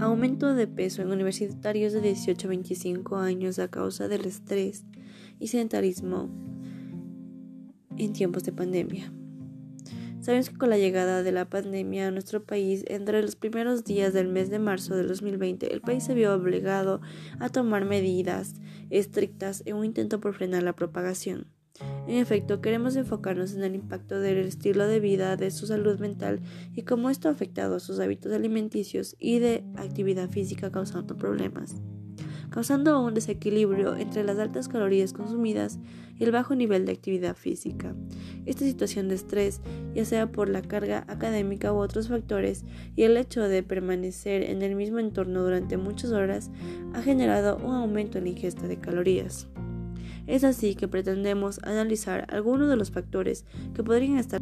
Aumento de peso en universitarios de 18 a 25 años a causa del estrés y sedentarismo en tiempos de pandemia. Sabemos que con la llegada de la pandemia a nuestro país, entre los primeros días del mes de marzo del 2020, el país se vio obligado a tomar medidas estrictas en un intento por frenar la propagación. En efecto, queremos enfocarnos en el impacto del estilo de vida, de su salud mental y cómo esto ha afectado a sus hábitos alimenticios y de actividad física causando problemas causando un desequilibrio entre las altas calorías consumidas y el bajo nivel de actividad física. Esta situación de estrés, ya sea por la carga académica u otros factores, y el hecho de permanecer en el mismo entorno durante muchas horas, ha generado un aumento en la ingesta de calorías. Es así que pretendemos analizar algunos de los factores que podrían estar